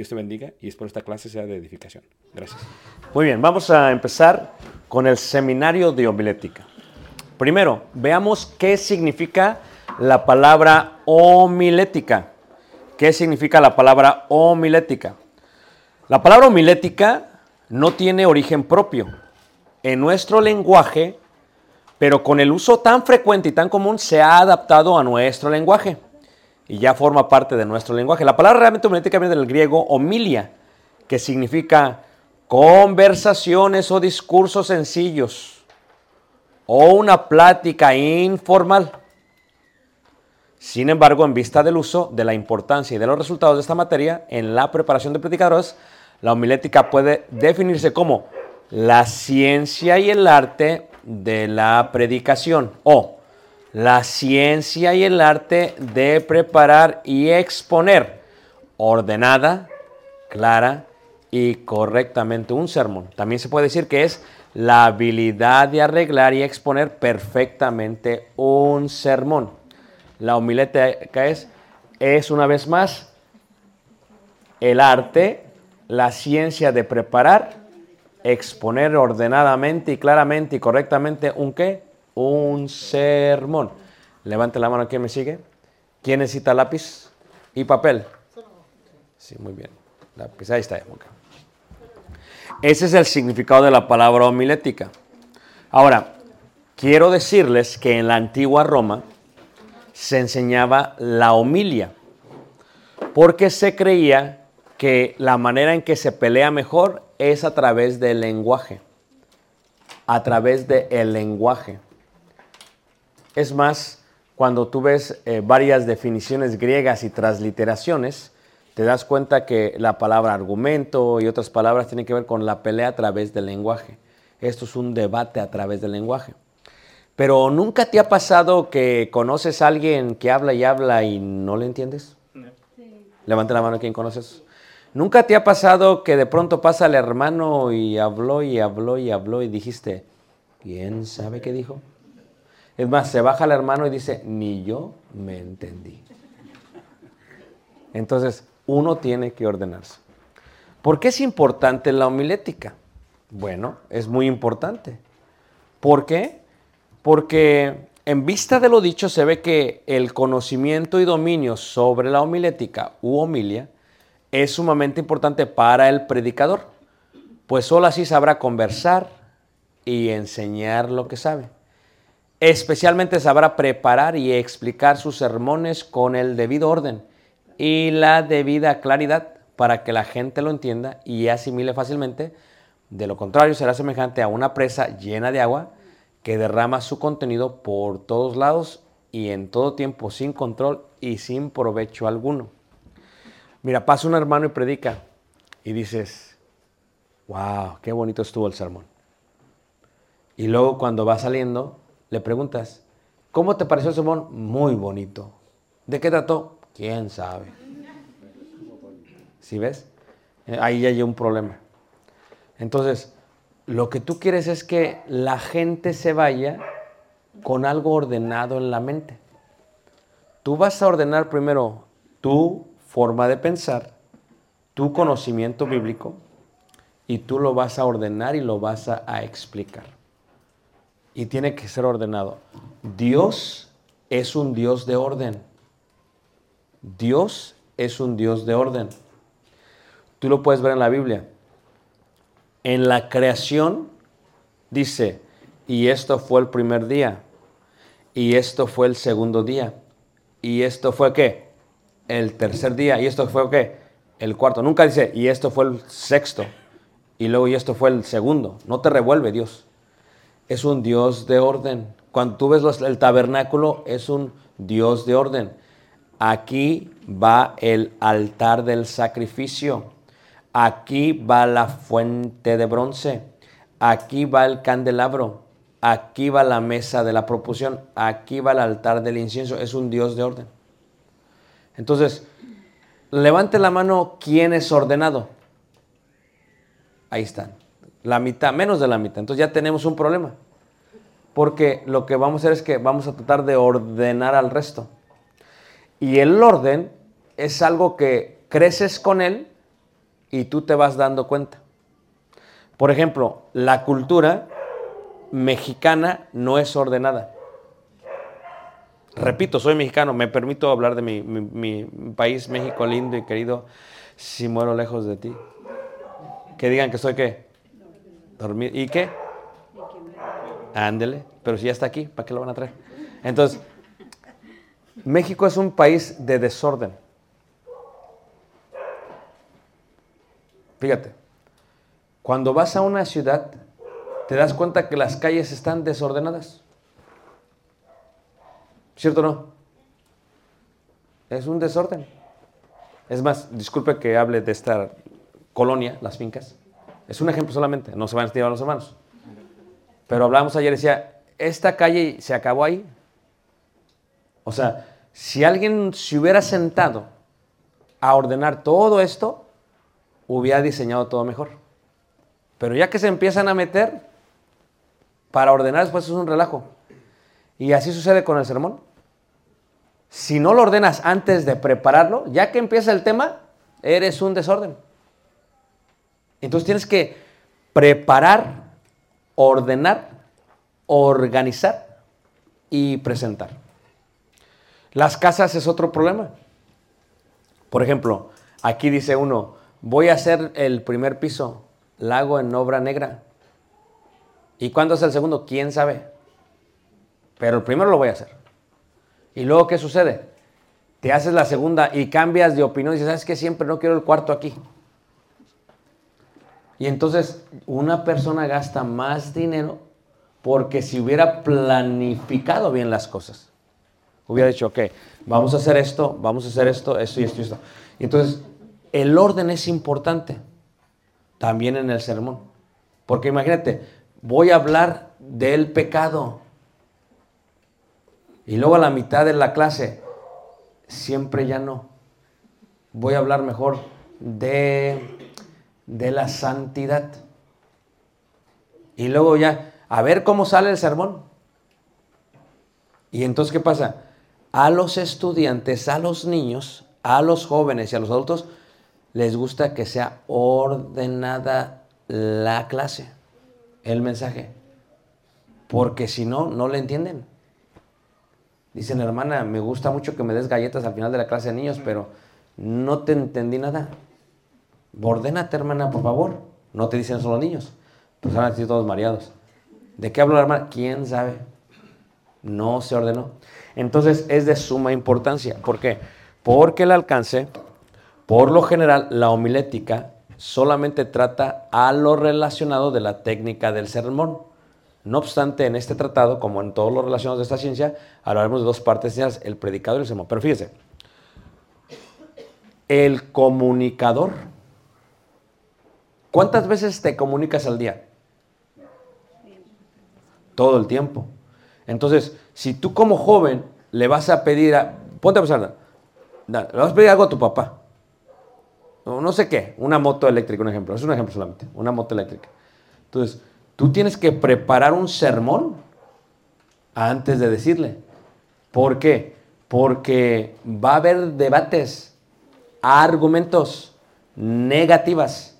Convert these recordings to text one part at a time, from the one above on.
Dios te bendiga y espero esta clase sea de edificación. Gracias. Muy bien, vamos a empezar con el seminario de homilética. Primero, veamos qué significa la palabra homilética. ¿Qué significa la palabra homilética? La palabra homilética no tiene origen propio. En nuestro lenguaje, pero con el uso tan frecuente y tan común, se ha adaptado a nuestro lenguaje y ya forma parte de nuestro lenguaje. La palabra realmente homilética viene del griego homilia, que significa conversaciones o discursos sencillos o una plática informal. Sin embargo, en vista del uso, de la importancia y de los resultados de esta materia en la preparación de predicadores, la homilética puede definirse como la ciencia y el arte de la predicación o la ciencia y el arte de preparar y exponer ordenada, clara y correctamente un sermón. También se puede decir que es la habilidad de arreglar y exponer perfectamente un sermón. La homilética es, es una vez más el arte, la ciencia de preparar, exponer ordenadamente y claramente y correctamente un qué? Un sermón. Levante la mano, ¿quién me sigue? ¿Quién necesita lápiz y papel? Sí, muy bien. Lápiz, ahí está. ok. Ese es el significado de la palabra homilética. Ahora, quiero decirles que en la antigua Roma se enseñaba la homilia, porque se creía que la manera en que se pelea mejor es a través del lenguaje, a través del lenguaje. Es más, cuando tú ves eh, varias definiciones griegas y transliteraciones, te das cuenta que la palabra argumento y otras palabras tienen que ver con la pelea a través del lenguaje. Esto es un debate a través del lenguaje. Pero ¿nunca te ha pasado que conoces a alguien que habla y habla y no le entiendes? Levante la mano quien conoces. ¿Nunca te ha pasado que de pronto pasa el hermano y habló y habló y habló y dijiste, ¿quién sabe qué dijo? Es más, se baja el hermano y dice, ni yo me entendí. Entonces, uno tiene que ordenarse. ¿Por qué es importante la homilética? Bueno, es muy importante. ¿Por qué? Porque en vista de lo dicho se ve que el conocimiento y dominio sobre la homilética u homilia es sumamente importante para el predicador, pues solo así sabrá conversar y enseñar lo que sabe. Especialmente sabrá preparar y explicar sus sermones con el debido orden y la debida claridad para que la gente lo entienda y asimile fácilmente. De lo contrario, será semejante a una presa llena de agua que derrama su contenido por todos lados y en todo tiempo sin control y sin provecho alguno. Mira, pasa un hermano y predica y dices, wow, qué bonito estuvo el sermón. Y luego cuando va saliendo, le preguntas, ¿cómo te pareció el sermón? Muy bonito. ¿De qué trató? ¿Quién sabe? ¿Sí ves? Eh, Ahí ya hay un problema. Entonces, lo que tú quieres es que la gente se vaya con algo ordenado en la mente. Tú vas a ordenar primero tu forma de pensar, tu conocimiento bíblico, y tú lo vas a ordenar y lo vas a, a explicar. Y tiene que ser ordenado. Dios es un Dios de orden. Dios es un Dios de orden. Tú lo puedes ver en la Biblia. En la creación dice, y esto fue el primer día, y esto fue el segundo día, y esto fue qué? El tercer día, y esto fue qué? El cuarto. Nunca dice, y esto fue el sexto, y luego y esto fue el segundo. No te revuelve Dios. Es un Dios de orden. Cuando tú ves el tabernáculo, es un Dios de orden. Aquí va el altar del sacrificio. Aquí va la fuente de bronce. Aquí va el candelabro. Aquí va la mesa de la proposición. Aquí va el altar del incienso. Es un Dios de orden. Entonces, levante la mano quién es ordenado. Ahí están. La mitad, menos de la mitad. Entonces ya tenemos un problema. Porque lo que vamos a hacer es que vamos a tratar de ordenar al resto. Y el orden es algo que creces con él y tú te vas dando cuenta. Por ejemplo, la cultura mexicana no es ordenada. Repito, soy mexicano, me permito hablar de mi, mi- país, México lindo y querido, si muero lejos de ti. Que digan que soy qué? ¿Y qué? Ándele, pero si ya está aquí, ¿para qué lo van a traer? Entonces, México es un país de desorden. Fíjate, cuando vas a una ciudad, te das cuenta que las calles están desordenadas. ¿Cierto o no? Es un desorden. Es más, disculpe que hable de esta colonia, las fincas. Es un ejemplo solamente, no se van a estirar los hermanos. Pero hablábamos ayer decía, esta calle se acabó ahí. O sea, si alguien se hubiera sentado a ordenar todo esto, hubiera diseñado todo mejor. Pero ya que se empiezan a meter, para ordenar después es un relajo. Y así sucede con el sermón. Si no lo ordenas antes de prepararlo, ya que empieza el tema, eres un desorden. Entonces tienes que preparar, ordenar, organizar y presentar. Las casas es otro problema. Por ejemplo, aquí dice uno, voy a hacer el primer piso, la hago en obra negra. ¿Y cuándo es el segundo? ¿Quién sabe? Pero el primero lo voy a hacer. ¿Y luego qué sucede? Te haces la segunda y cambias de opinión y dices, ¿sabes qué? Siempre no quiero el cuarto aquí. Y entonces una persona gasta más dinero porque si hubiera planificado bien las cosas, hubiera dicho, ok, vamos a hacer esto, vamos a hacer esto, esto y esto y esto. Y entonces el orden es importante también en el sermón. Porque imagínate, voy a hablar del pecado. Y luego a la mitad de la clase, siempre ya no. Voy a hablar mejor de, de la santidad. Y luego ya, a ver cómo sale el sermón. Y entonces, ¿qué pasa? A los estudiantes, a los niños, a los jóvenes y a los adultos, les gusta que sea ordenada la clase, el mensaje. Porque si no, no le entienden. Dicen, hermana, me gusta mucho que me des galletas al final de la clase de niños, pero no te entendí nada. Ordénate, hermana, por favor. No te dicen solo niños. Pues van a decir todos mareados. ¿De qué habló la hermana? ¿Quién sabe? No se ordenó. Entonces es de suma importancia. ¿Por qué? Porque el alcance, por lo general, la homilética solamente trata a lo relacionado de la técnica del sermón. No obstante, en este tratado, como en todos los relacionados de esta ciencia, hablaremos de dos partes el predicado y el sermón. Pero fíjese, el comunicador. ¿Cuántas veces te comunicas al día? Todo el tiempo. Entonces, si tú como joven le vas a pedir a... Ponte a pensar, le vas a pedir algo a tu papá. No, no sé qué, una moto eléctrica, un ejemplo. Es un ejemplo solamente, una moto eléctrica. Entonces, tú tienes que preparar un sermón antes de decirle. ¿Por qué? Porque va a haber debates, argumentos negativas.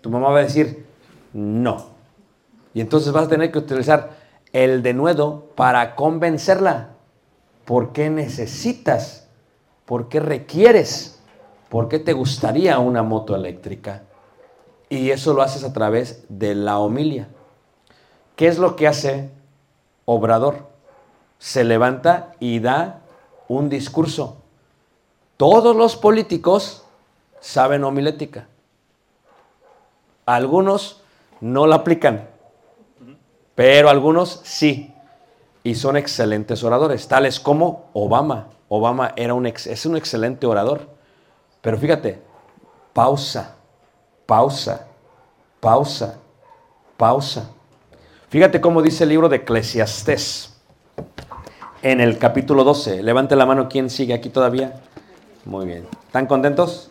Tu mamá va a decir no. Y entonces vas a tener que utilizar el denuedo para convencerla. ¿Por qué necesitas? ¿Por qué requieres? ¿Por qué te gustaría una moto eléctrica? Y eso lo haces a través de la homilia. ¿Qué es lo que hace Obrador? Se levanta y da un discurso. Todos los políticos saben homilética. Algunos no la aplican, pero algunos sí. Y son excelentes oradores, tales como Obama. Obama era un es un excelente orador. Pero fíjate, pausa, pausa, pausa, pausa. Fíjate cómo dice el libro de Eclesiastés en el capítulo 12. Levante la mano, ¿quién sigue aquí todavía? Muy bien. ¿Están contentos?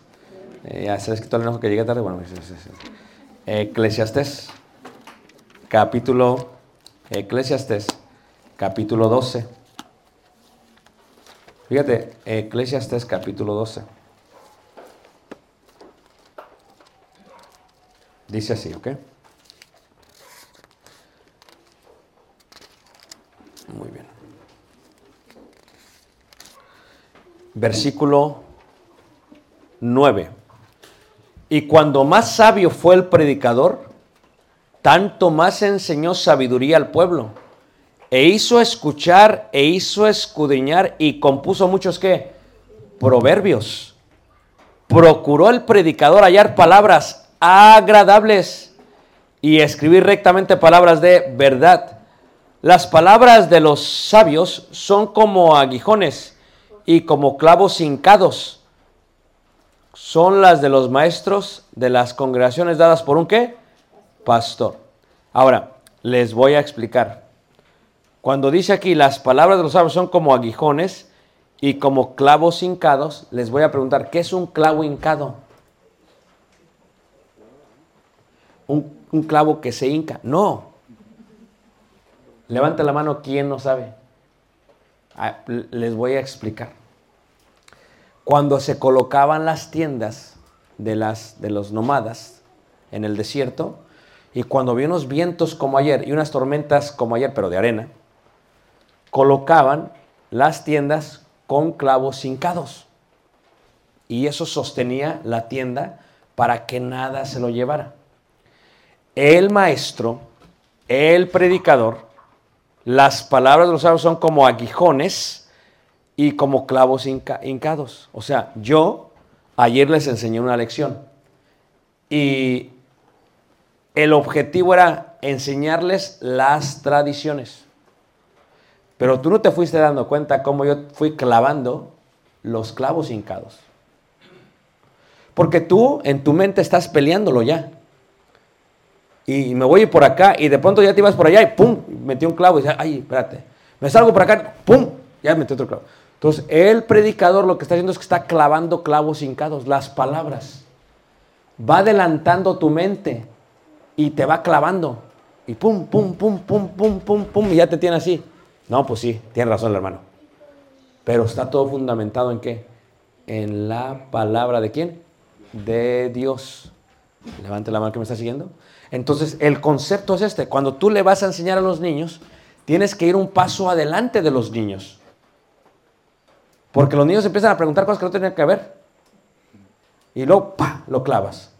Eh, ya se les quitó el enojo que llegué tarde. Bueno, sí, sí, sí. Eclesiastés, capítulo, Eclesiastés, capítulo 12. Fíjate, Eclesiastés, capítulo 12. Dice así, ¿ok? Muy bien. Versículo 9. Y cuando más sabio fue el predicador, tanto más enseñó sabiduría al pueblo. E hizo escuchar, e hizo escudriñar, y compuso muchos qué? Proverbios. Procuró el predicador hallar palabras agradables y escribir rectamente palabras de verdad. Las palabras de los sabios son como aguijones y como clavos hincados. Son las de los maestros de las congregaciones dadas por un qué? Pastor. Ahora, les voy a explicar. Cuando dice aquí las palabras de los sabios son como aguijones y como clavos hincados, les voy a preguntar, ¿qué es un clavo hincado? Un, clavo que se hinca. No, Levanta la mano, ¿quién no sabe? Ah, les voy a explicar. Cuando se colocaban las tiendas de, las, de los nómadas en el desierto, y cuando había unos vientos como ayer y unas tormentas como ayer, pero de arena, colocaban las tiendas con clavos hincados. Y eso sostenía la tienda para que nada se lo llevara. El maestro, el predicador, las palabras de los sabios son como aguijones y como clavos hincados. O sea, yo ayer les enseñé una lección y el objetivo era enseñarles las tradiciones. Pero tú no te fuiste dando cuenta cómo yo fui clavando los clavos hincados. Porque tú en tu mente estás peleándolo ya. Y me voy por acá y de pronto ya te ibas por allá y ¡pum! Metí un clavo y dice, ay, espérate. Me salgo por acá, ¡pum! Ya metí otro clavo. Entonces, el predicador lo que está haciendo es que está clavando clavos hincados, las palabras. Va adelantando tu mente y te va clavando. Y pum, pum, pum, pum, pum, pum, pum, y ya te tiene así. No, pues sí, tiene razón el hermano. Pero está todo fundamentado en qué? En la palabra de quién? De Dios. Levante la mano que me está siguiendo. Entonces, el concepto es este. Cuando tú le vas a enseñar a los niños, tienes que ir un paso adelante de los niños. Porque los niños empiezan a preguntar cosas que no tienen que ver. Y luego, pa, lo clavas.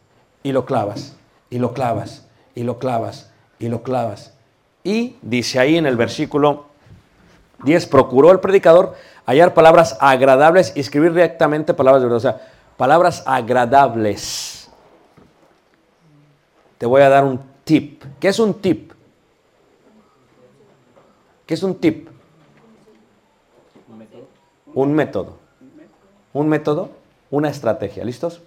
Y lo clavas. Y lo clavas. Y lo clavas. Y lo clavas. Y dice ahí en el versículo 10, procuró el predicador hallar palabras agradables y escribir directamente palabras de verdad. O sea, palabras agradables. Te voy a dar un tip. ¿Qué es un tip? ¿Qué es un tip? Un método. Un método, una estrategia. ¿Listos?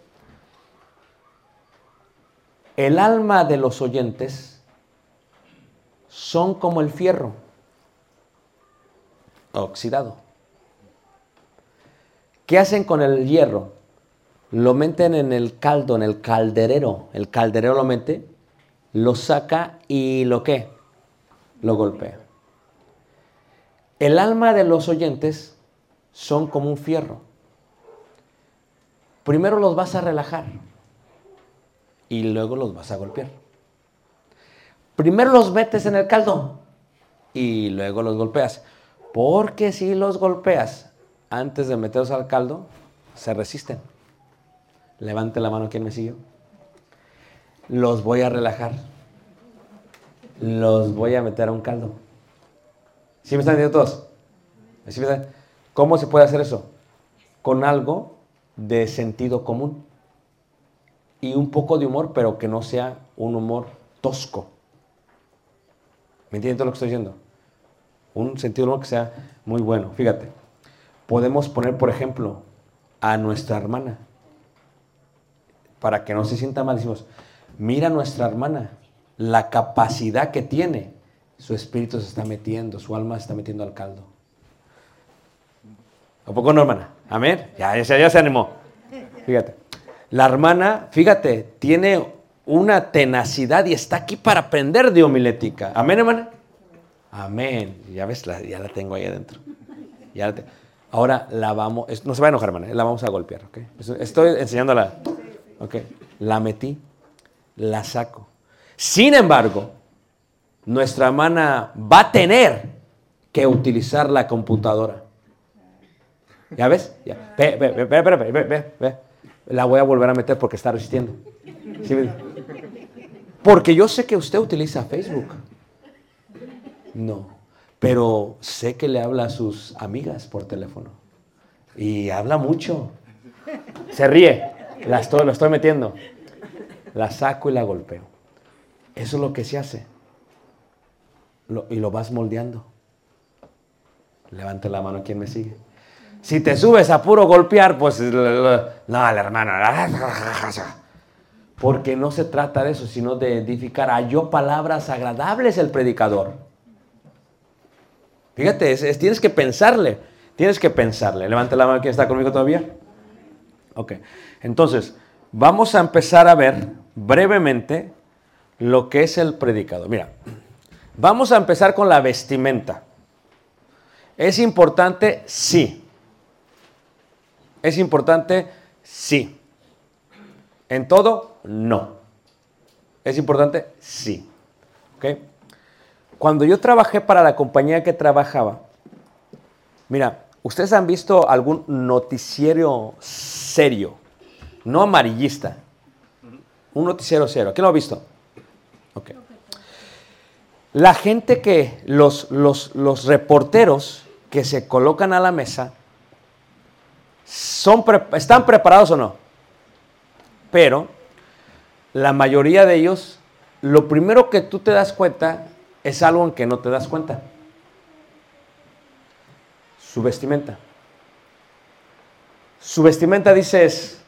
El alma de los oyentes son como el fierro oxidado. ¿Qué hacen con el hierro? Lo meten en el caldo, en el calderero. El calderero lo mete, lo saca y lo qué? Lo golpea. El alma de los oyentes son como un fierro. Primero los vas a relajar y luego los vas a golpear. Primero los metes en el caldo y luego los golpeas. Porque si los golpeas antes de meterlos al caldo, se resisten. Levante la mano quien me siguió. Los voy a relajar. Los voy a meter a un caldo. ¿Sí me están entendiendo todos? ¿Sí me están? ¿Cómo se puede hacer eso? Con algo de sentido común y un poco de humor, pero que no sea un humor tosco. ¿Me entienden todo lo que estoy diciendo? Un sentido humor que sea muy bueno. Fíjate, podemos poner, por ejemplo, a nuestra hermana, para que no se sienta mal, decimos, mira a nuestra hermana, la capacidad que tiene, su espíritu se está metiendo, su alma se está metiendo al caldo. ¿A poco no, hermana? Amén. Ya, ya, se animó. Fíjate. La hermana, fíjate, tiene una tenacidad y está aquí para aprender de homilética. Amén, hermana. Amén. Ya ves, ya la tengo ahí adentro. Ahora la vamos, no se va a enojar, hermana, la vamos a golpear, ¿ok? Estoy enseñándola. Ok. La metí, la saco. Sin embargo, nuestra hermana va a tener que utilizar la computadora. ¿Ya ves? Ve, ve, ve, ve, ve, La voy a volver a meter porque está resistiendo. Porque yo sé que usted utiliza Facebook. No. Pero sé que le habla a sus amigas por teléfono. Y habla mucho. Se ríe. La estoy, lo estoy metiendo. La saco y la golpeo. Eso es lo que se hace. Y lo vas moldeando. Levante la mano quien me sigue. Si te subes a puro golpear, pues no, la hermana. Porque no se trata de eso, sino de edificar. Halló palabras agradables el predicador. Fíjate, es- es- tienes que pensarle. Tienes que pensarle. Levante la mano quien está conmigo todavía. Ok. Entonces, vamos a empezar a ver brevemente lo que es el predicador. Mira, vamos a empezar con la vestimenta. ¿Es importante? Sí. ¿Es importante? Sí. ¿En todo? No. ¿Es importante? Sí. Cuando yo trabajé para la compañía que trabajaba, mira, ¿ustedes han visto algún noticiero serio? No amarillista. Un noticiero serio. ¿Quién lo ha visto? Ok. La gente que, los, los, los reporteros que se colocan a la mesa, son ¿están preparados o no? Pero la mayoría de ellos, lo primero que tú te das cuenta es algo en que no te das cuenta. Su vestimenta. Su vestimenta dices,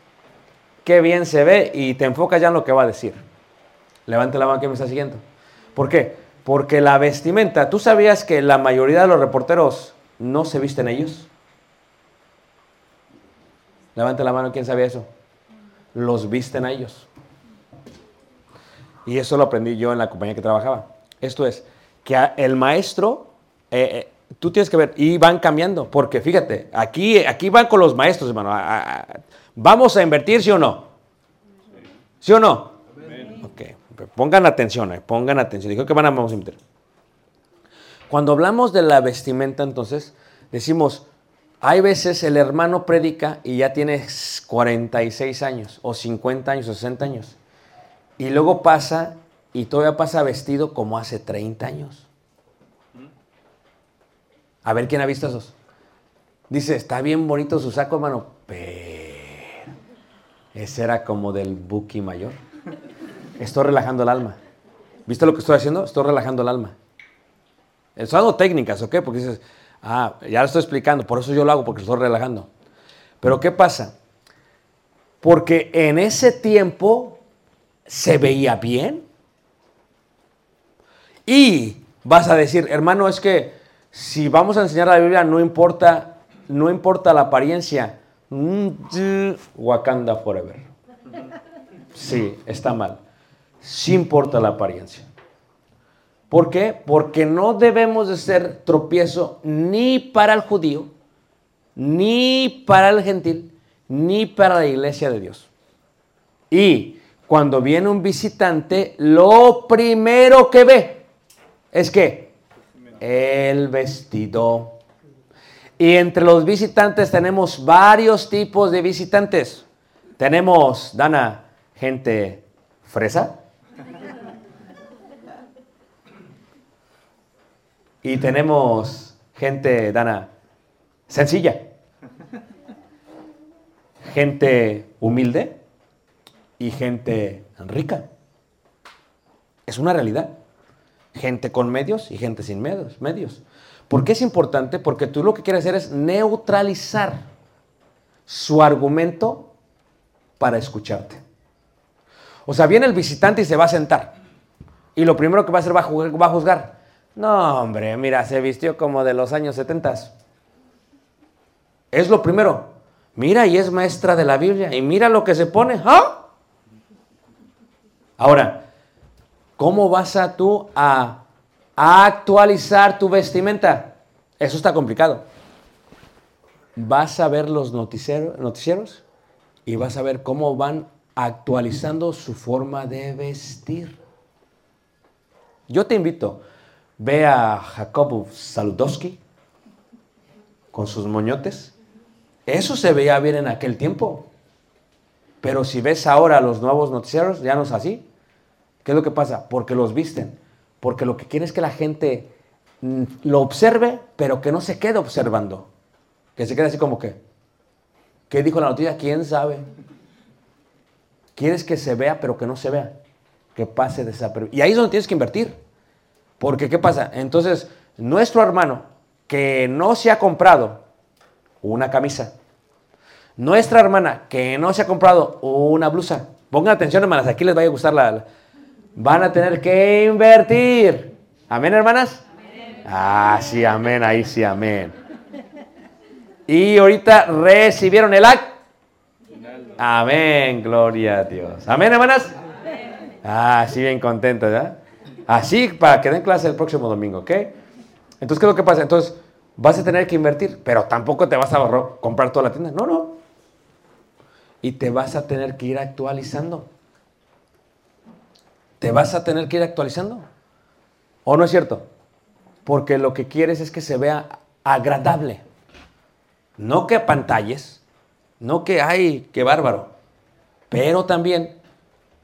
qué bien se ve y te enfocas ya en lo que va a decir. Levante la mano que me está siguiendo. ¿Por qué? Porque la vestimenta, ¿tú sabías que la mayoría de los reporteros no se visten ellos? Levante la mano, ¿quién sabía eso? Los visten a ellos. Y eso lo aprendí yo en la compañía que trabajaba. Esto es, que el maestro, eh, eh, tú tienes que ver, y van cambiando, porque fíjate, aquí, aquí van con los maestros, hermano. ¿Vamos a invertir, sí o no? ¿Sí o no? Ok, pongan atención, eh, pongan atención. Dijo que van a vamos a invertir. Cuando hablamos de la vestimenta, entonces, decimos, hay veces el hermano predica y ya tiene 46 años, o 50 años, o 60 años. Y luego pasa, y todavía pasa vestido como hace 30 años. A ver quién ha visto esos. Dice, está bien bonito su saco, hermano, pero ese era como del Buki mayor. Estoy relajando el alma. ¿Viste lo que estoy haciendo? Estoy relajando el alma. Estoy dando técnicas, ¿ok? Porque dices, ah, ya lo estoy explicando, por eso yo lo hago, porque estoy relajando. Pero ¿qué pasa? Porque en ese tiempo se veía bien. Y vas a decir, hermano, es que si vamos a enseñar la Biblia, no importa, no importa la apariencia. Mm, Wakanda forever. Sí, está mal. Sí importa la apariencia. ¿Por qué? Porque no debemos de ser tropiezo ni para el judío, ni para el gentil, ni para la iglesia de Dios. Y cuando viene un visitante, lo primero que ve es que el vestido. Y entre los visitantes tenemos varios tipos de visitantes. Tenemos, Dana, gente fresa. Y tenemos gente, Dana, sencilla. Gente humilde y gente rica. Es una realidad. Gente con medios y gente sin medios. medios. ¿Por qué es importante? Porque tú lo que quieres hacer es neutralizar su argumento para escucharte. O sea, viene el visitante y se va a sentar. Y lo primero que va a hacer va a, ju- va a juzgar. No, hombre, mira, se vistió como de los años 70. Es lo primero. Mira, y es maestra de la Biblia. Y mira lo que se pone. ¿Ah? Ahora, ¿cómo vas a tú a, actualizar tu vestimenta? Eso está complicado. Vas a ver los noticieros y vas a ver cómo van actualizando su forma de vestir. Yo te invito, ve a Jacob Saludowski con sus moñotes. Eso se veía bien en aquel tiempo. Pero si ves ahora los nuevos noticieros, ya no es así. ¿Qué es lo que pasa? Porque los visten. Porque lo que quiere es que la gente mm, lo observe, pero que no se quede observando. Que se quede así como que, ¿qué dijo la noticia? ¿Quién sabe? Quieres que se vea, pero que no se vea. Que pase desapercibido. Y ahí es donde tienes que invertir. Porque, ¿qué pasa? Entonces, nuestro hermano que no se ha comprado una camisa, nuestra hermana que no se ha comprado una blusa, pongan atención, hermanas, aquí les va a gustar la. van a tener que invertir. ¿Amén, hermanas? Ah, sí, amén, ahí sí, amén. Y ahorita recibieron el acto. Amén, gloria a Dios. Amén, hermanas. Ah, sí, bien contentos, ¿verdad? Así para que den clase el próximo domingo, ¿ok? Entonces, ¿qué es lo que pasa? Entonces, vas a tener que invertir, pero tampoco te vas a ahorrar- comprar toda la tienda. No, no. Y te vas a tener que ir actualizando. Te vas a tener que ir actualizando. ¿O no es cierto? Porque lo que quieres es que se vea agradable. No que pantalles, no que, ay, qué bárbaro. Pero también,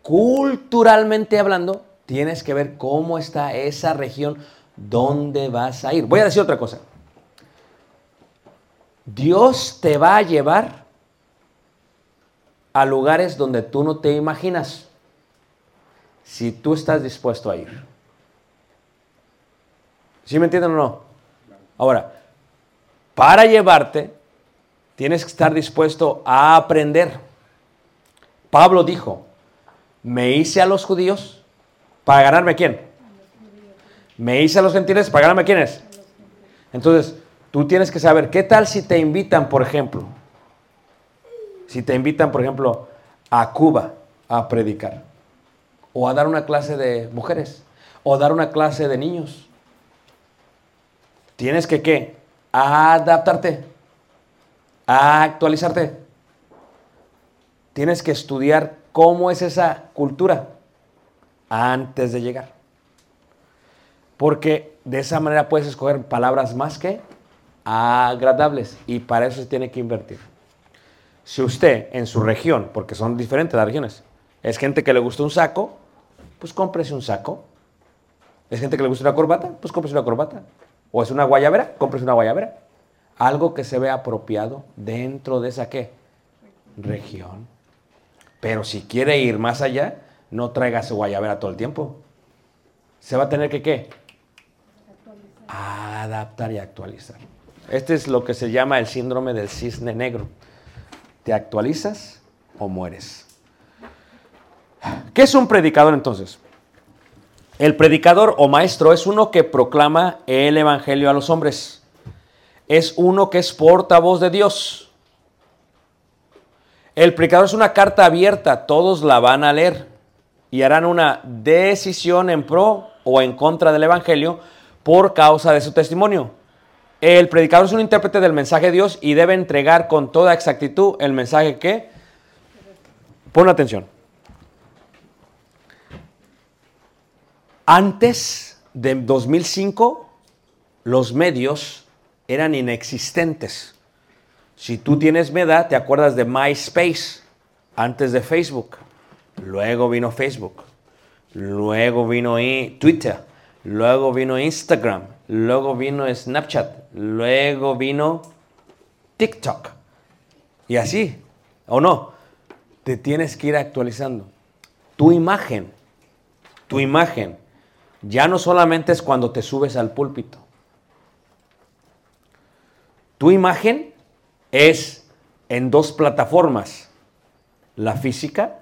culturalmente hablando, tienes que ver cómo está esa región, dónde vas a ir. Voy a decir otra cosa. Dios te va a llevar a lugares donde tú no te imaginas, si tú estás dispuesto a ir. ¿Sí me entienden o no? Ahora, para llevarte, tienes que estar dispuesto a aprender. Pablo dijo, me hice a los judíos para ganarme a quién. Me hice a los gentiles para ganarme a quiénes. Entonces, tú tienes que saber, ¿qué tal si te invitan, por ejemplo? Si te invitan, por ejemplo, a Cuba a predicar, o a dar una clase de mujeres, o dar una clase de niños. Tienes que, ¿qué? Adaptarte, a actualizarte. Tienes que estudiar cómo es esa cultura antes de llegar. Porque de esa manera puedes escoger palabras más que agradables y para eso se tiene que invertir. Si usted en su región, porque son diferentes las regiones, es gente que le gusta un saco, pues cómprese un saco. Es gente que le gusta una corbata, pues cómprese una corbata. O es una guayabera, cómprese una guayabera. Algo que se vea apropiado dentro de esa qué? Región. Pero si quiere ir más allá, no traiga su guayabera todo el tiempo. Se va a tener que qué? Adaptar y actualizar. Este es lo que se llama el síndrome del cisne negro. ¿Te actualizas o mueres? ¿Qué es un predicador entonces? El predicador o maestro es uno que proclama el evangelio a los hombres. Es uno que es portavoz de Dios. El predicador es una carta abierta, todos la van a leer y harán una decisión en pro o en contra del evangelio por causa de su testimonio. El predicador es un intérprete del mensaje de Dios y debe entregar con toda exactitud el mensaje que... Pon atención. Antes de 2005, los medios eran inexistentes. Si tú tienes mi edad, te acuerdas de MySpace, antes de Facebook. Luego vino Facebook. Luego vino Twitter. Luego vino Instagram. Luego vino Snapchat. Luego vino TikTok. Y así, ¿o no? Te tienes que ir actualizando. Tu imagen, tu imagen, ya no solamente es cuando te subes al púlpito. Tu imagen es en dos plataformas, la física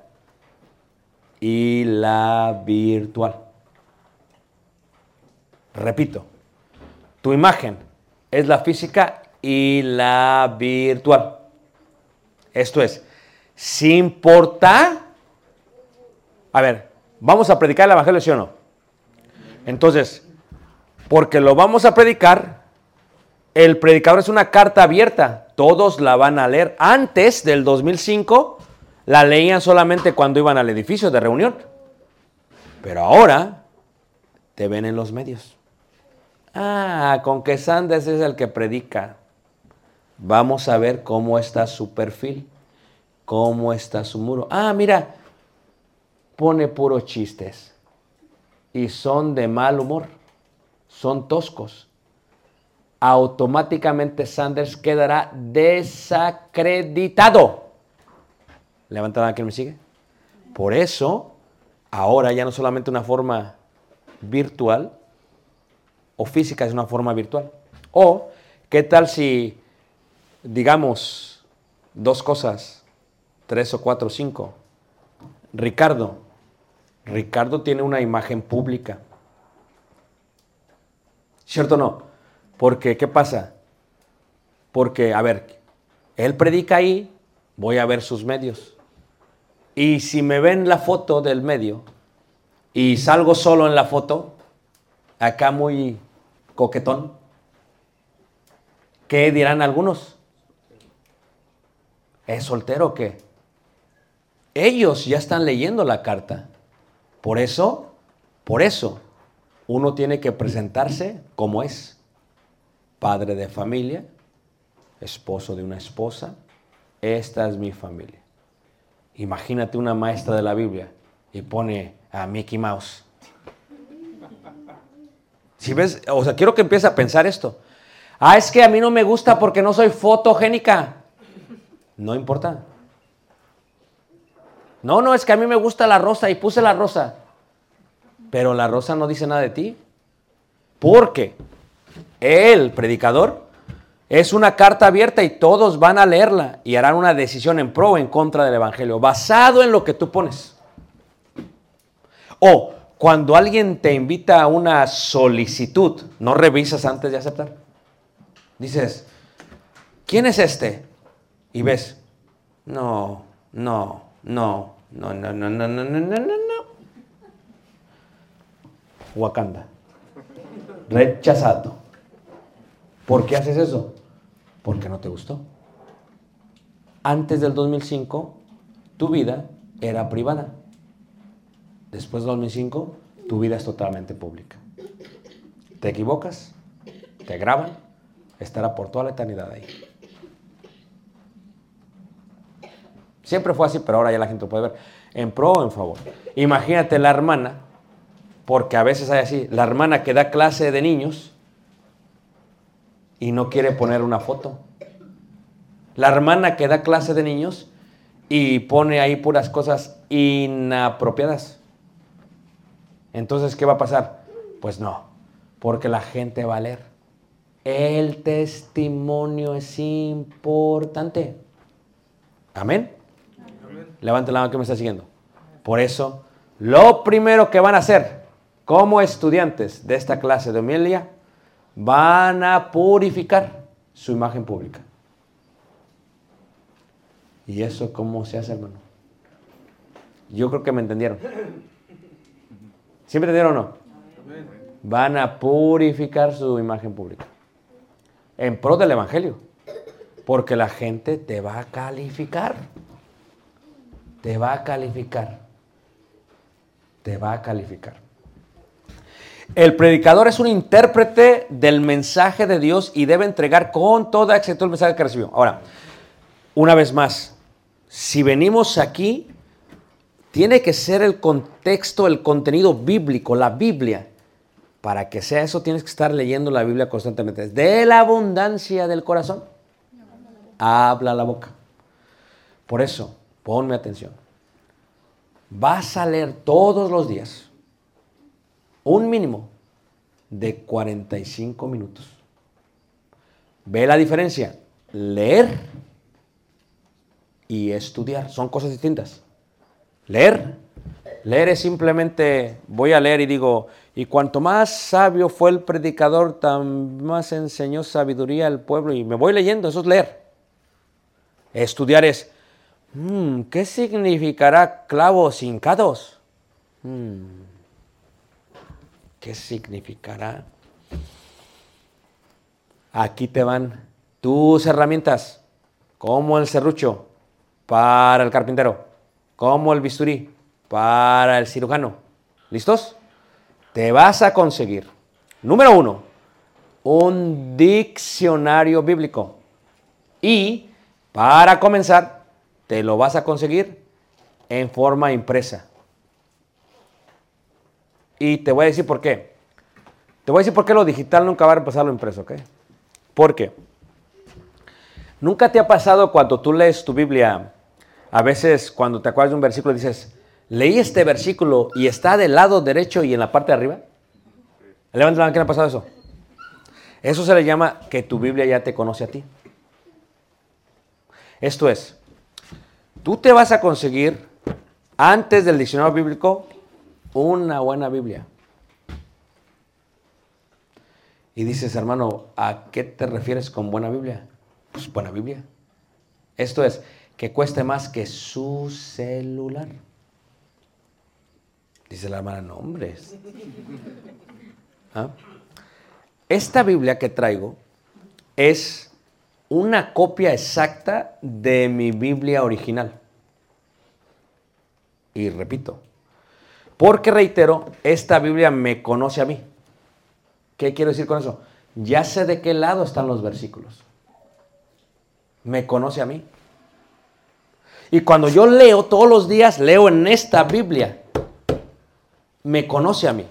y la virtual. Repito, tu imagen es la física y la virtual. Esto es, si importa, a ver, ¿vamos a predicar el Evangelio, sí o no? Entonces, porque lo vamos a predicar, el predicador es una carta abierta, todos la van a leer. Antes del 2005, la leían solamente cuando iban al edificio de reunión. Pero ahora te ven en los medios. Ah, con que Sanders es el que predica. Vamos a ver cómo está su perfil, cómo está su muro. Ah, mira, pone puros chistes. Y son de mal humor, son toscos. Automáticamente Sanders quedará desacreditado. Levanta la que me sigue. Por eso, ahora ya no solamente una forma virtual o física, es una forma virtual. O, ¿qué tal si, digamos, dos cosas, tres o cuatro o cinco? Ricardo, Ricardo tiene una imagen pública. ¿Cierto o no? Porque, ¿qué pasa? Porque, a ver, él predica ahí, voy a ver sus medios. Y si me ven la foto del medio y salgo solo en la foto, acá muy coquetón, ¿qué dirán algunos? ¿Es soltero o qué? Ellos ya están leyendo la carta. Por eso, por eso, uno tiene que presentarse como es. Padre de familia, esposo de una esposa, esta es mi familia. Imagínate una maestra de la Biblia y pone a Mickey Mouse. Si ves, o sea, quiero que empiece a pensar esto. Ah, es que a mí no me gusta porque no soy fotogénica. No importa. No, no, es que a mí me gusta la rosa y puse la rosa. Pero la rosa no dice nada de ti. Porque el predicador Es una carta abierta y todos van a leerla y harán una decisión en pro o en contra del Evangelio, basado en lo que tú pones. O cuando alguien te invita a una solicitud, no revisas antes de aceptar. Dices, ¿quién es este? Y ves, no, no, no, no, no, no, no, no, no, no, no, no. Wakanda. Rechazado. ¿Por qué haces eso? Porque no te gustó. Antes del 2005, tu vida era privada. Después del 2005, tu vida es totalmente pública. Te equivocas, te graban, estará por toda la eternidad ahí. Siempre fue así, pero ahora ya la gente puede ver. En pro o en favor. Imagínate la hermana, porque a veces hay así, la hermana que da clase de niños y no quiere poner una foto. La hermana que da clase de niños y pone ahí puras cosas inapropiadas. Entonces, ¿qué va a pasar? Pues no, porque la gente va a leer. El testimonio es importante. Amén. Levante la mano que me está siguiendo. Por eso, lo primero que van a hacer como estudiantes de esta clase de homilia, van a purificar su imagen pública. ¿Y eso cómo se hace, hermano? Yo creo que me entendieron. ¿Sí me entendieron o no? Van a purificar su imagen pública. En pro del Evangelio. Porque la gente te va a calificar. Te va a calificar. Te va a calificar. El predicador es un intérprete del mensaje de Dios y debe entregar con toda exactitud el mensaje que recibió. Ahora, una vez más, si venimos aquí, tiene que ser el contexto, el contenido bíblico, la Biblia. Para que sea eso, tienes que estar leyendo la Biblia constantemente. De la abundancia del corazón, habla la boca. Por eso, ponme atención. Vas a leer todos los días un mínimo de 45 minutos. ¿Ve la diferencia? Leer y estudiar son cosas distintas. Leer, leer es simplemente, voy a leer y digo, y cuanto más sabio fue el predicador, tan más enseñó sabiduría al pueblo, y me voy leyendo, eso es leer. Estudiar es, hmm, ¿qué significará clavos hincados? Hmm, ¿Qué significará? Aquí te van tus herramientas, como el serrucho para el carpintero, como el bisturí para el cirujano. ¿Listos? Te vas a conseguir, número uno, un diccionario bíblico. Y para comenzar, te lo vas a conseguir en forma impresa. Y te voy a decir por qué. Te voy a decir por qué lo digital nunca va a reemplazar lo impreso, ¿ok? Porque nunca te ha pasado cuando tú lees tu Biblia, a veces cuando te acuerdas de un versículo dices, leí este versículo y está del lado derecho y en la parte de arriba. Levanta la mano, ¿quién ha pasado eso? Eso se le llama que tu Biblia ya te conoce a ti. Esto es, tú te vas a conseguir antes del diccionario bíblico una buena Biblia. Y dices, hermano, ¿a qué te refieres con buena Biblia? Pues buena Biblia. Esto es, que cueste más que su celular. Dice la hermana, no, hombre. ¿Ah? Esta Biblia que traigo es una copia exacta de mi Biblia original. Y repito, porque reitero, esta Biblia me conoce a mí. ¿Qué quiero decir con eso? Ya sé de qué lado están los versículos. Me conoce a mí. Y cuando yo leo todos los días, leo en esta Biblia. Me conoce a mí.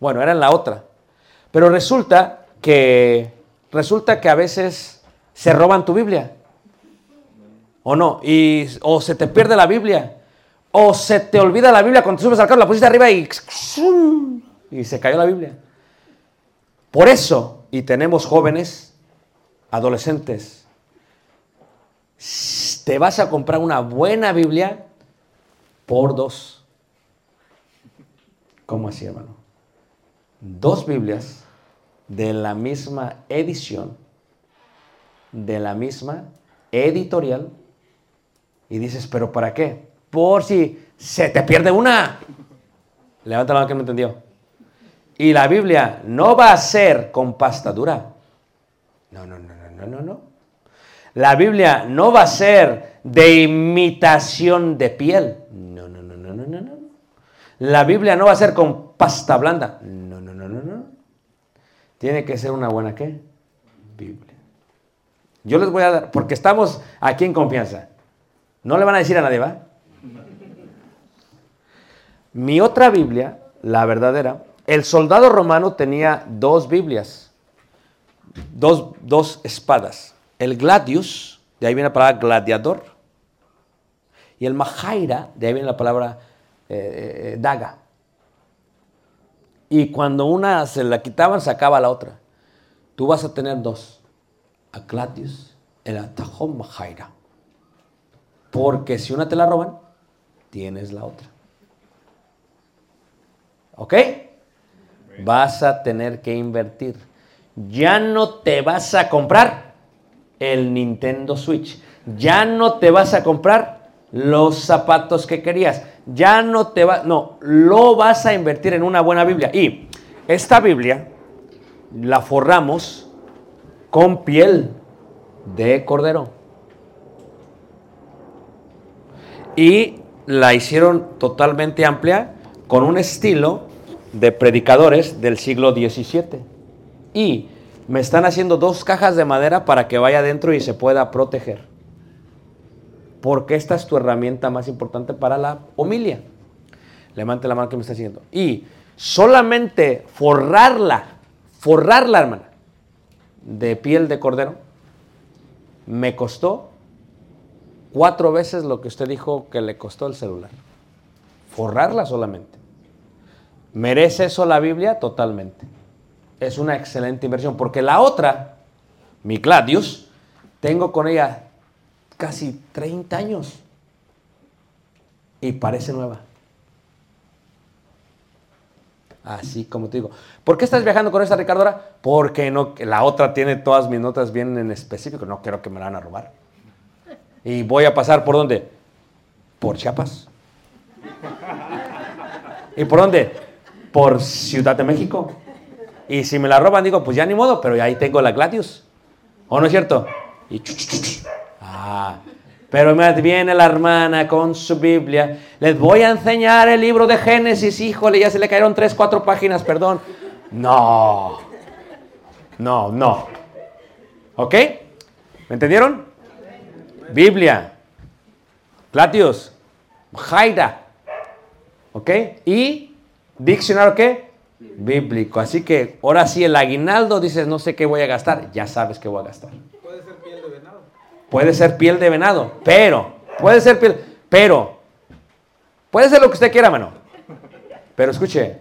Bueno, era en la otra. Pero resulta que resulta que a veces se roban tu Biblia. ¿O no? Y, o se te pierde la Biblia. O se te olvida la Biblia cuando te subes al carro, la pusiste arriba y, y se cayó la Biblia. Por eso, y tenemos jóvenes adolescentes, te vas a comprar una buena Biblia por dos. ¿Cómo así, hermano? Dos Biblias de la misma edición, de la misma editorial, y dices, ¿pero para qué? Por si se te pierde una. Levanta la mano que no entendió. Y la Biblia no va a ser con pasta dura. No, no, no, no, no, no. La Biblia no va a ser de imitación de piel. No, no, no, no, no, no, no. La Biblia no va a ser con pasta blanda. No, no, no, no, no. Tiene que ser una buena qué? Biblia. Yo les voy a dar, porque estamos aquí en confianza. No le van a decir a nadie, ¿va? Mi otra Biblia, la verdadera, el soldado romano tenía dos Biblias, dos, dos espadas. El gladius, de ahí viene la palabra gladiador, y el majaira, de ahí viene la palabra eh, eh, daga. Y cuando una se la quitaban, sacaba la otra. Tú vas a tener dos, a gladius, el atajón majaira. Porque si una te la roban, tienes la otra. ¿Ok? Vas a tener que invertir. Ya no te vas a comprar el Nintendo Switch. Ya no te vas a comprar los zapatos que querías. Ya no te va, no, lo vas a invertir en una buena Biblia. Y esta Biblia la forramos con piel de cordero. Y la hicieron totalmente amplia con un estilo de predicadores del siglo XVII. Y me están haciendo dos cajas de madera para que vaya adentro y se pueda proteger. Porque esta es tu herramienta más importante para la homilia. Levante la mano que me está haciendo. Y solamente forrarla, forrarla, hermana, de piel de cordero, me costó cuatro veces lo que usted dijo que le costó el celular. Forrarla solamente. ¿Merece eso la Biblia? Totalmente. Es una excelente inversión, porque la otra, mi Gladius, tengo con ella casi 30 años y parece nueva. Así como te digo. ¿Por qué estás viajando con esta Ricardo ahora? Porque no, la otra tiene todas mis notas bien en específico. No quiero que me la van a robar. Y voy a pasar por dónde? Por Chiapas. ¿Y por dónde? Por Ciudad de México. Y si me la roban, digo, pues ya ni modo, pero ahí tengo la Gladius. ¿O no es cierto? Y chu, Ah, pero me viene la hermana con su Biblia. Les voy a enseñar el libro de Génesis. Híjole, ya se le cayeron tres, cuatro páginas, perdón. No. No, no. ¿Ok? ¿Me entendieron? Biblia. Gladius. Jaira. ¿Ok? Y diccionario qué? Bíblico. Así que ahora sí el aguinaldo dices, no sé qué voy a gastar. Ya sabes qué voy a gastar. Puede ser piel de venado. Puede ser piel de venado, pero, puede ser piel, pero, puede ser lo que usted quiera, mano. Pero escuche,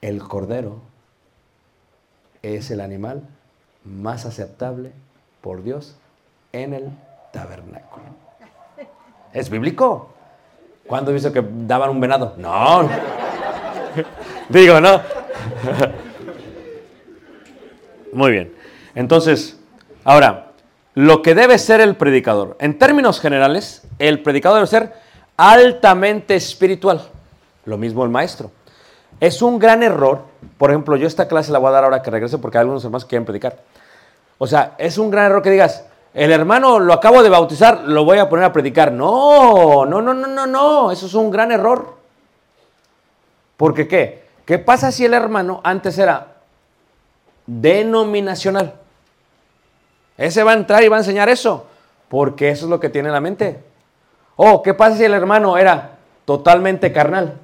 el cordero es el animal más aceptable por Dios en el tabernáculo. ¿Es bíblico? ¿Cuándo he visto que daban un venado? No. Digo, ¿no? Muy bien. Entonces, ahora, lo que debe ser el predicador. En términos generales, el predicador debe ser altamente espiritual. Lo mismo el maestro. Es un gran error. Por ejemplo, yo esta clase la voy a dar ahora que regrese porque hay algunos hermanos que quieren predicar. O sea, es un gran error que digas, el hermano lo acabo de bautizar, lo voy a poner a predicar. No, no, no, no, no, no. Eso es un gran error. Porque qué? ¿Qué pasa si el hermano antes era denominacional? Ese va a entrar y va a enseñar eso, porque eso es lo que tiene en la mente. Oh, ¿qué pasa si el hermano era totalmente carnal?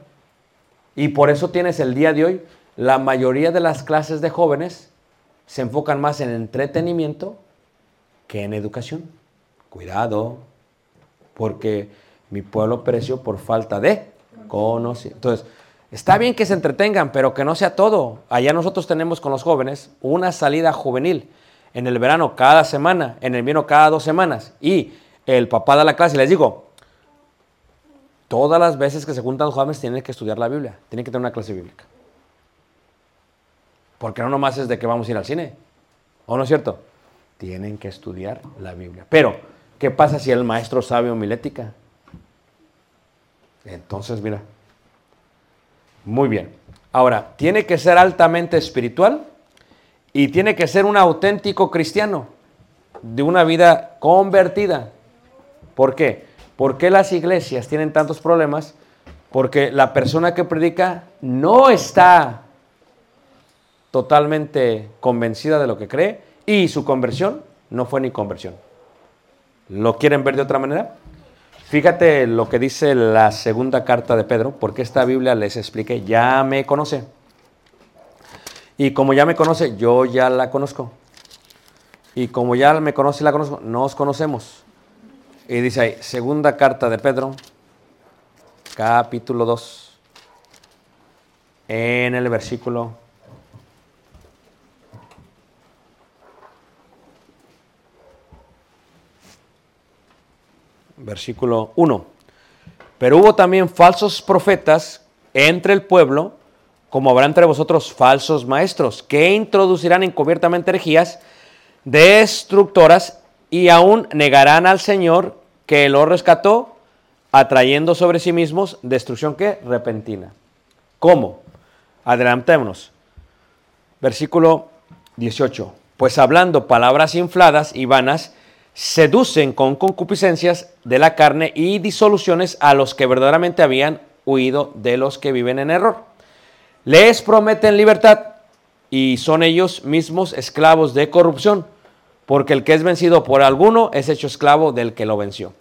Y por eso tienes el día de hoy, la mayoría de las clases de jóvenes se enfocan más en entretenimiento que en educación. Cuidado, porque mi pueblo pereció por falta de conocimiento. Entonces, está bien que se entretengan, pero que no sea todo. Allá nosotros tenemos con los jóvenes una salida juvenil en el verano cada semana, en el invierno cada dos semanas, y el papá da la clase y les digo, todas las veces que se juntan los jóvenes tienen que estudiar la Biblia, tienen que tener una clase bíblica. Porque no nomás es de que vamos a ir al cine, ¿o no es cierto? Tienen que estudiar la Biblia. Pero, ¿qué pasa si el maestro sabe homilética? Entonces, mira. Muy bien. Ahora, tiene que ser altamente espiritual y tiene que ser un auténtico cristiano de una vida convertida. ¿Por qué? ¿Por qué las iglesias tienen tantos problemas? Porque la persona que predica no está totalmente convencida de lo que cree y su conversión no fue ni conversión. ¿Lo quieren ver de otra manera? Fíjate lo que dice la segunda carta de Pedro, porque esta Biblia les expliqué, ya me conoce. Y como ya me conoce, yo ya la conozco. Y como ya me conoce y la conozco, nos conocemos. Y dice ahí, segunda carta de Pedro, capítulo 2, en el versículo versículo 1. Pero hubo también falsos profetas entre el pueblo, como habrá entre vosotros falsos maestros, que introducirán encubiertamente herejías destructoras y aún negarán al Señor que lo rescató, atrayendo sobre sí mismos destrucción que repentina. ¿Cómo? Adelantémonos. Versículo 18. Pues hablando palabras infladas y vanas, seducen con concupiscencias de la carne y disoluciones a los que verdaderamente habían huido de los que viven en error. Les prometen libertad y son ellos mismos esclavos de corrupción, porque el que es vencido por alguno es hecho esclavo del que lo venció.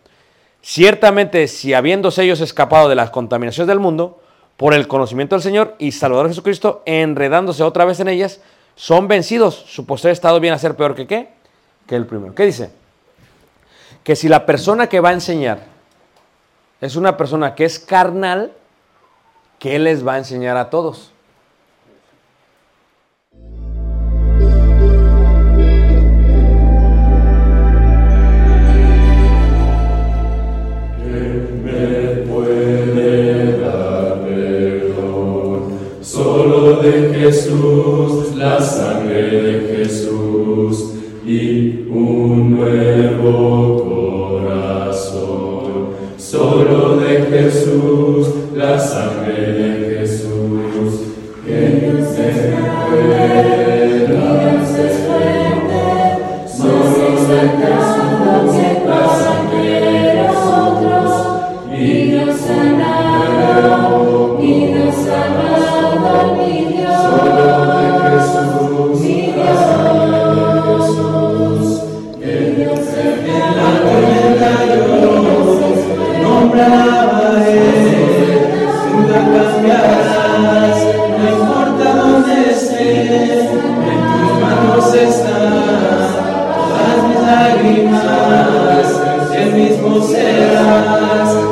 Ciertamente, si habiéndose ellos escapado de las contaminaciones del mundo, por el conocimiento del Señor y Salvador Jesucristo, enredándose otra vez en ellas, son vencidos. Su posterior estado viene a ser peor que qué? Que el primero. ¿Qué dice? Que si la persona que va a enseñar es una persona que es carnal, ¿qué les va a enseñar a todos? no importa dónde estés, en tus manos estás, todas mis lágrimas, el mismo serás.